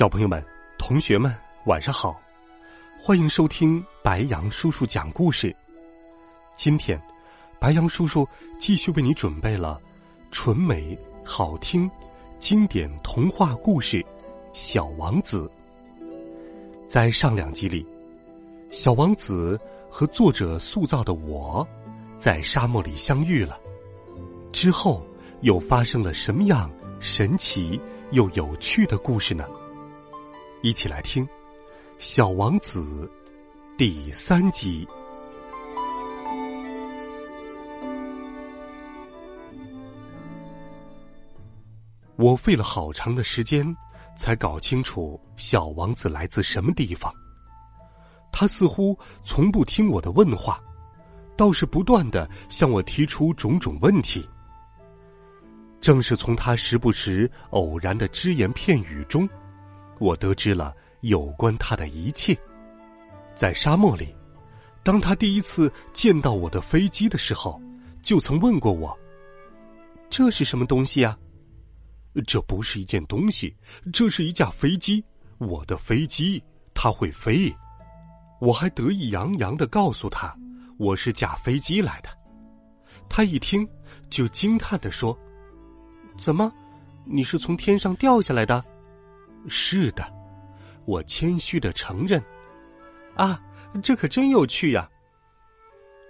小朋友们、同学们，晚上好！欢迎收听白羊叔叔讲故事。今天，白羊叔叔继续为你准备了纯美、好听、经典童话故事《小王子》。在上两集里，小王子和作者塑造的我，在沙漠里相遇了。之后又发生了什么样神奇又有趣的故事呢？一起来听《小王子》第三集。我费了好长的时间，才搞清楚小王子来自什么地方。他似乎从不听我的问话，倒是不断的向我提出种种问题。正是从他时不时偶然的只言片语中。我得知了有关他的一切。在沙漠里，当他第一次见到我的飞机的时候，就曾问过我：“这是什么东西呀？”“这不是一件东西，这是一架飞机。我的飞机，它会飞。”我还得意洋洋的告诉他：“我是驾飞机来的。”他一听，就惊叹的说：“怎么，你是从天上掉下来的？”是的，我谦虚的承认。啊，这可真有趣呀！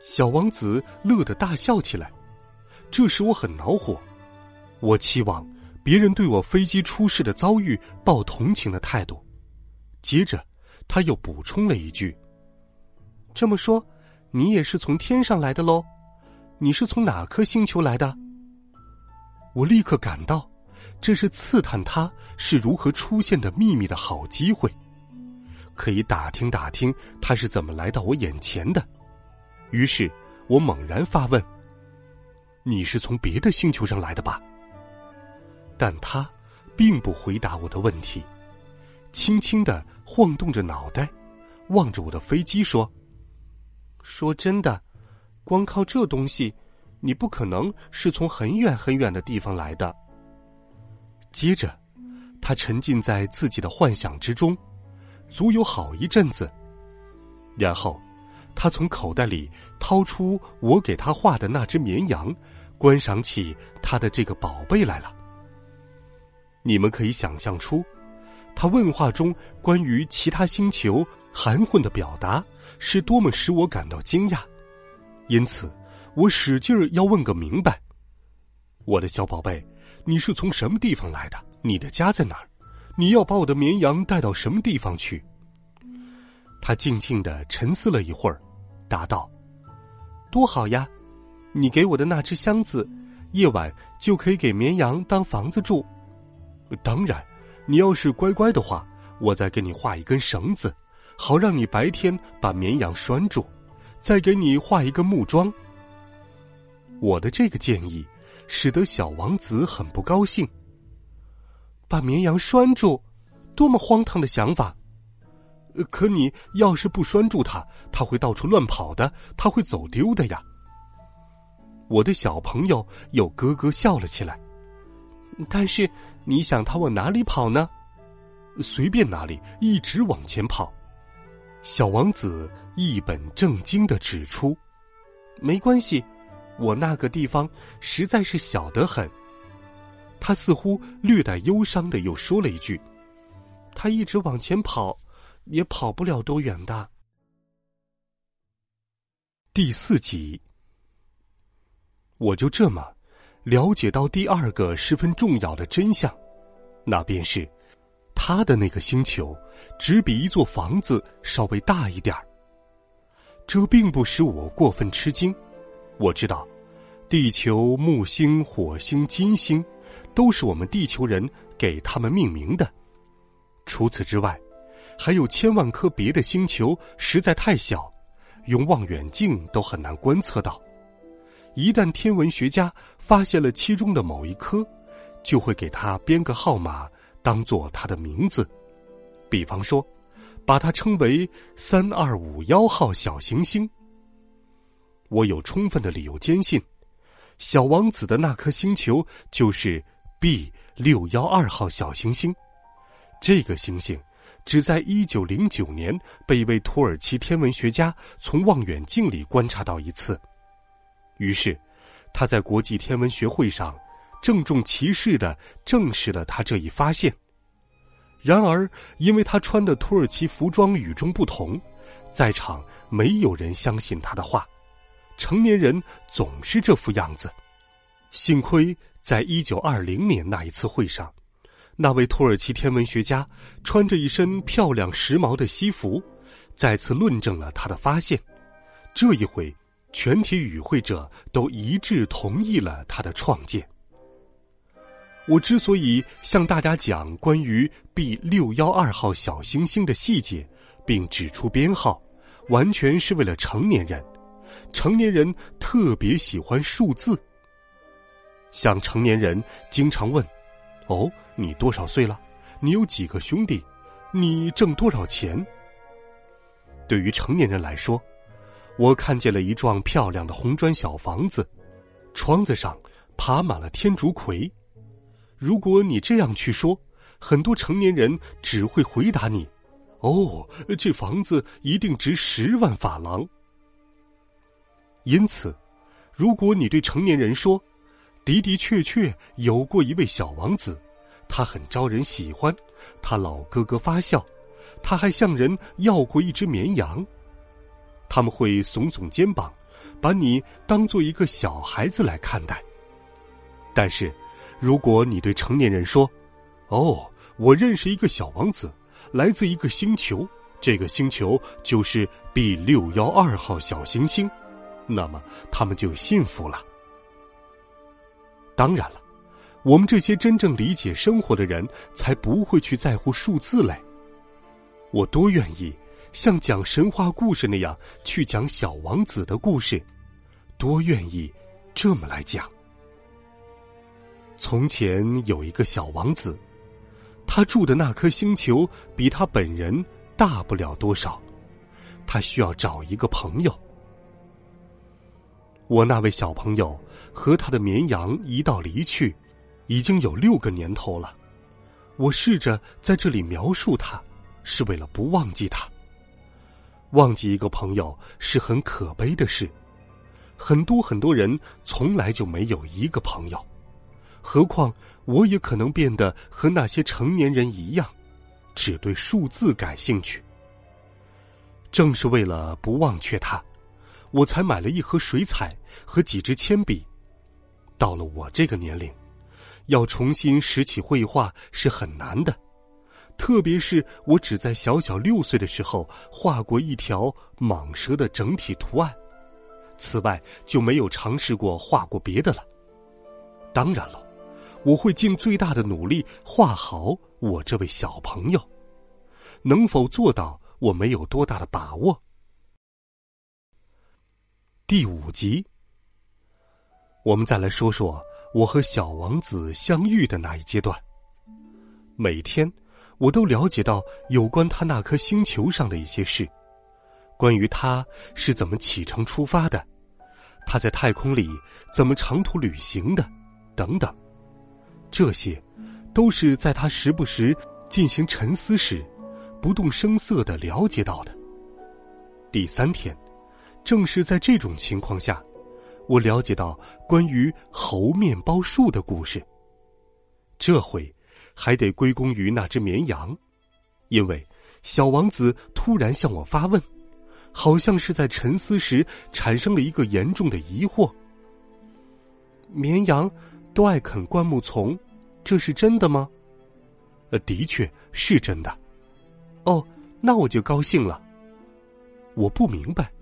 小王子乐得大笑起来，这使我很恼火。我期望别人对我飞机出事的遭遇抱同情的态度。接着，他又补充了一句：“这么说，你也是从天上来的喽？你是从哪颗星球来的？”我立刻感到。这是刺探他是如何出现的秘密的好机会，可以打听打听他是怎么来到我眼前的。于是我猛然发问：“你是从别的星球上来的吧？”但他并不回答我的问题，轻轻的晃动着脑袋，望着我的飞机说：“说真的，光靠这东西，你不可能是从很远很远的地方来的。”接着，他沉浸在自己的幻想之中，足有好一阵子。然后，他从口袋里掏出我给他画的那只绵羊，观赏起他的这个宝贝来了。你们可以想象出，他问话中关于其他星球含混的表达是多么使我感到惊讶。因此，我使劲儿要问个明白，我的小宝贝。你是从什么地方来的？你的家在哪儿？你要把我的绵羊带到什么地方去？他静静的沉思了一会儿，答道：“多好呀！你给我的那只箱子，夜晚就可以给绵羊当房子住。当然，你要是乖乖的话，我再给你画一根绳子，好让你白天把绵羊拴住，再给你画一个木桩。我的这个建议。”使得小王子很不高兴。把绵羊拴住，多么荒唐的想法！可你要是不拴住它，它会到处乱跑的，它会走丢的呀。我的小朋友又咯咯笑了起来。但是你想它往哪里跑呢？随便哪里，一直往前跑。小王子一本正经的指出：“没关系。”我那个地方实在是小得很。他似乎略带忧伤的又说了一句：“他一直往前跑，也跑不了多远的。”第四集，我就这么了解到第二个十分重要的真相，那便是他的那个星球只比一座房子稍微大一点儿。这并不使我过分吃惊。我知道，地球、木星、火星、金星，都是我们地球人给他们命名的。除此之外，还有千万颗别的星球实在太小，用望远镜都很难观测到。一旦天文学家发现了其中的某一颗，就会给它编个号码，当做它的名字。比方说，把它称为“三二五幺号小行星”。我有充分的理由坚信，小王子的那颗星球就是 B 六幺二号小行星。这个星星只在一九零九年被一位土耳其天文学家从望远镜里观察到一次。于是，他在国际天文学会上郑重其事的证实了他这一发现。然而，因为他穿的土耳其服装与众不同，在场没有人相信他的话。成年人总是这副样子。幸亏在一九二零年那一次会上，那位土耳其天文学家穿着一身漂亮时髦的西服，再次论证了他的发现。这一回。全体与会者都一致同意了他的创建。我之所以向大家讲关于 B 六幺二号小行星的细节，并指出编号，完全是为了成年人。成年人特别喜欢数字。像成年人经常问：“哦，你多少岁了？你有几个兄弟？你挣多少钱？”对于成年人来说。我看见了一幢漂亮的红砖小房子，窗子上爬满了天竺葵。如果你这样去说，很多成年人只会回答你：“哦，这房子一定值十万法郎。”因此，如果你对成年人说：“的的确确有过一位小王子，他很招人喜欢，他老咯咯发笑，他还向人要过一只绵羊。”他们会耸耸肩膀，把你当做一个小孩子来看待。但是，如果你对成年人说：“哦，我认识一个小王子，来自一个星球，这个星球就是 B 六幺二号小行星”，那么他们就幸福了。当然了，我们这些真正理解生活的人才不会去在乎数字嘞。我多愿意。像讲神话故事那样去讲小王子的故事，多愿意这么来讲。从前有一个小王子，他住的那颗星球比他本人大不了多少，他需要找一个朋友。我那位小朋友和他的绵羊一道离去，已经有六个年头了。我试着在这里描述他，是为了不忘记他。忘记一个朋友是很可悲的事，很多很多人从来就没有一个朋友，何况我也可能变得和那些成年人一样，只对数字感兴趣。正是为了不忘却他，我才买了一盒水彩和几支铅笔。到了我这个年龄，要重新拾起绘画是很难的。特别是我只在小小六岁的时候画过一条蟒蛇的整体图案，此外就没有尝试过画过别的了。当然了，我会尽最大的努力画好我这位小朋友，能否做到我没有多大的把握。第五集，我们再来说说我和小王子相遇的那一阶段，每天。我都了解到有关他那颗星球上的一些事，关于他是怎么启程出发的，他在太空里怎么长途旅行的，等等，这些，都是在他时不时进行沉思时，不动声色的了解到的。第三天，正是在这种情况下，我了解到关于猴面包树的故事。这回。还得归功于那只绵羊，因为小王子突然向我发问，好像是在沉思时产生了一个严重的疑惑。绵羊都爱啃灌木丛，这是真的吗？呃，的确是真的。哦，那我就高兴了。我不明白，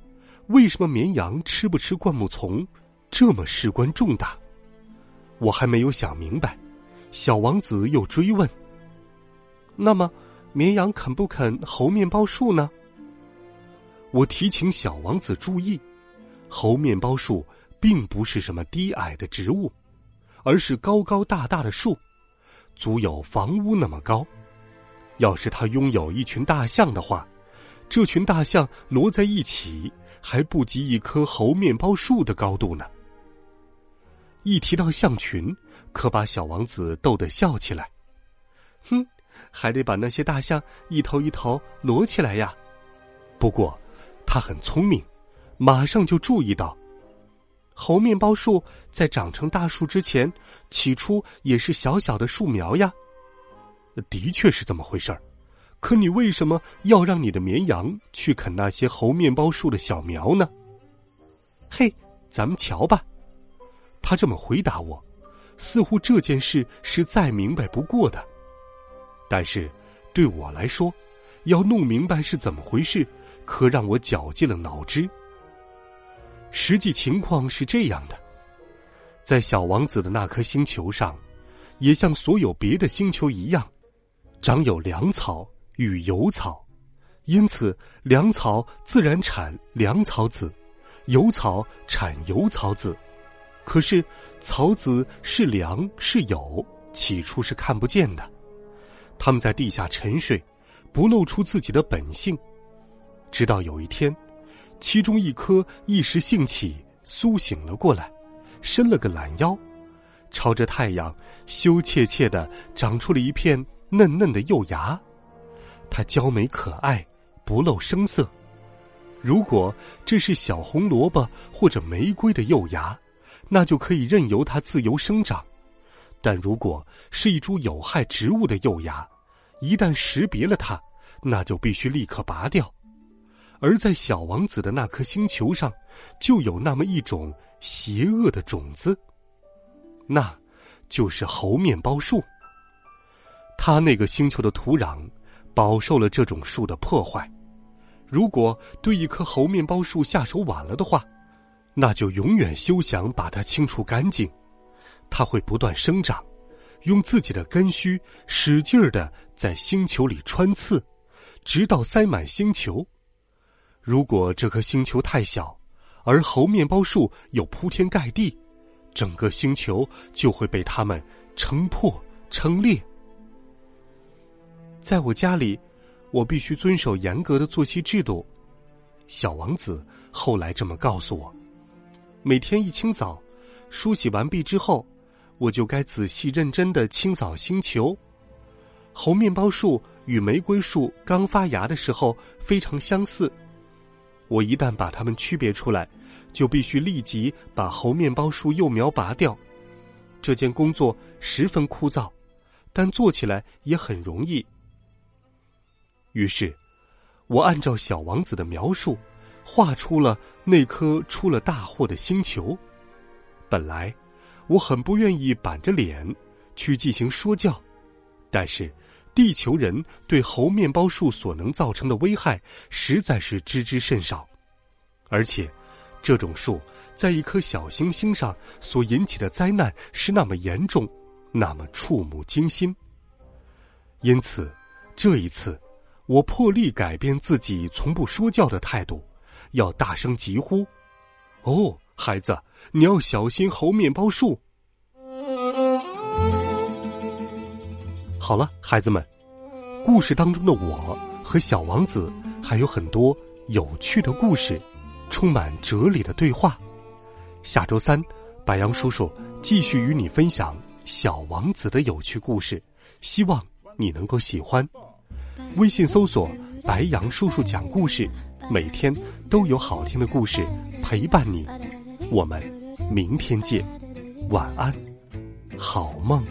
为什么绵羊吃不吃灌木丛这么事关重大？我还没有想明白。小王子又追问：“那么，绵羊肯不肯猴面包树呢？”我提醒小王子注意，猴面包树并不是什么低矮的植物，而是高高大大的树，足有房屋那么高。要是他拥有一群大象的话，这群大象摞在一起还不及一棵猴面包树的高度呢。一提到象群，可把小王子逗得笑起来。哼，还得把那些大象一头一头挪起来呀。不过。他很聪明，马上就注意到，猴面包树在长成大树之前，起初也是小小的树苗呀。的确是这么回事儿，可你为什么要让你的绵羊去啃那些猴面包树的小苗呢？嘿，咱们瞧吧。他这么回答我，似乎这件事是再明白不过的。但是，对我来说，要弄明白是怎么回事。可让我绞尽了脑汁。实际情况是这样的，在小王子的那颗星球上，也像所有别的星球一样，长有粮草与油草，因此粮草自然产粮草籽，油草产油草籽。可是草籽是粮是铀，起初是看不见的，它们在地下沉睡，不露出自己的本性。直到有一天，其中一颗一时兴起，苏醒了过来，伸了个懒腰，朝着太阳羞怯怯的长出了一片嫩嫩的幼芽。它娇美可爱，不露声色。如果这是小红萝卜或者玫瑰的幼芽，那就可以任由它自由生长；但如果是一株有害植物的幼芽，一旦识别了它，那就必须立刻拔掉。而在小王子的那颗星球上，就有那么一种邪恶的种子，那，就是猴面包树。他那个星球的土壤，饱受了这种树的破坏。如果对一棵猴面包树下手晚了的话，那就永远休想把它清除干净。它会不断生长，用自己的根须使劲儿的在星球里穿刺，直到塞满星球。如果这颗星球太小，而猴面包树又铺天盖地，整个星球就会被它们撑破、撑裂。在我家里，我必须遵守严格的作息制度。小王子后来这么告诉我：每天一清早，梳洗完毕之后，我就该仔细认真的清扫星球。猴面包树与玫瑰树刚发芽的时候非常相似。我一旦把它们区别出来，就必须立即把猴面包树幼苗拔掉。这件工作十分枯燥，但做起来也很容易。于是，我按照小王子的描述，画出了那颗出了大祸的星球。本来，我很不愿意板着脸去进行说教，但是。地球人对猴面包树所能造成的危害实在是知之甚少，而且，这种树在一颗小行星上所引起的灾难是那么严重，那么触目惊心。因此，这一次，我破例改变自己从不说教的态度，要大声疾呼：“哦，孩子，你要小心猴面包树。”好了，孩子们，故事当中的我和小王子还有很多有趣的故事，充满哲理的对话。下周三，白杨叔叔继续与你分享小王子的有趣故事，希望你能够喜欢。微信搜索“白羊叔叔讲故事”，每天都有好听的故事陪伴你。我们明天见，晚安，好梦。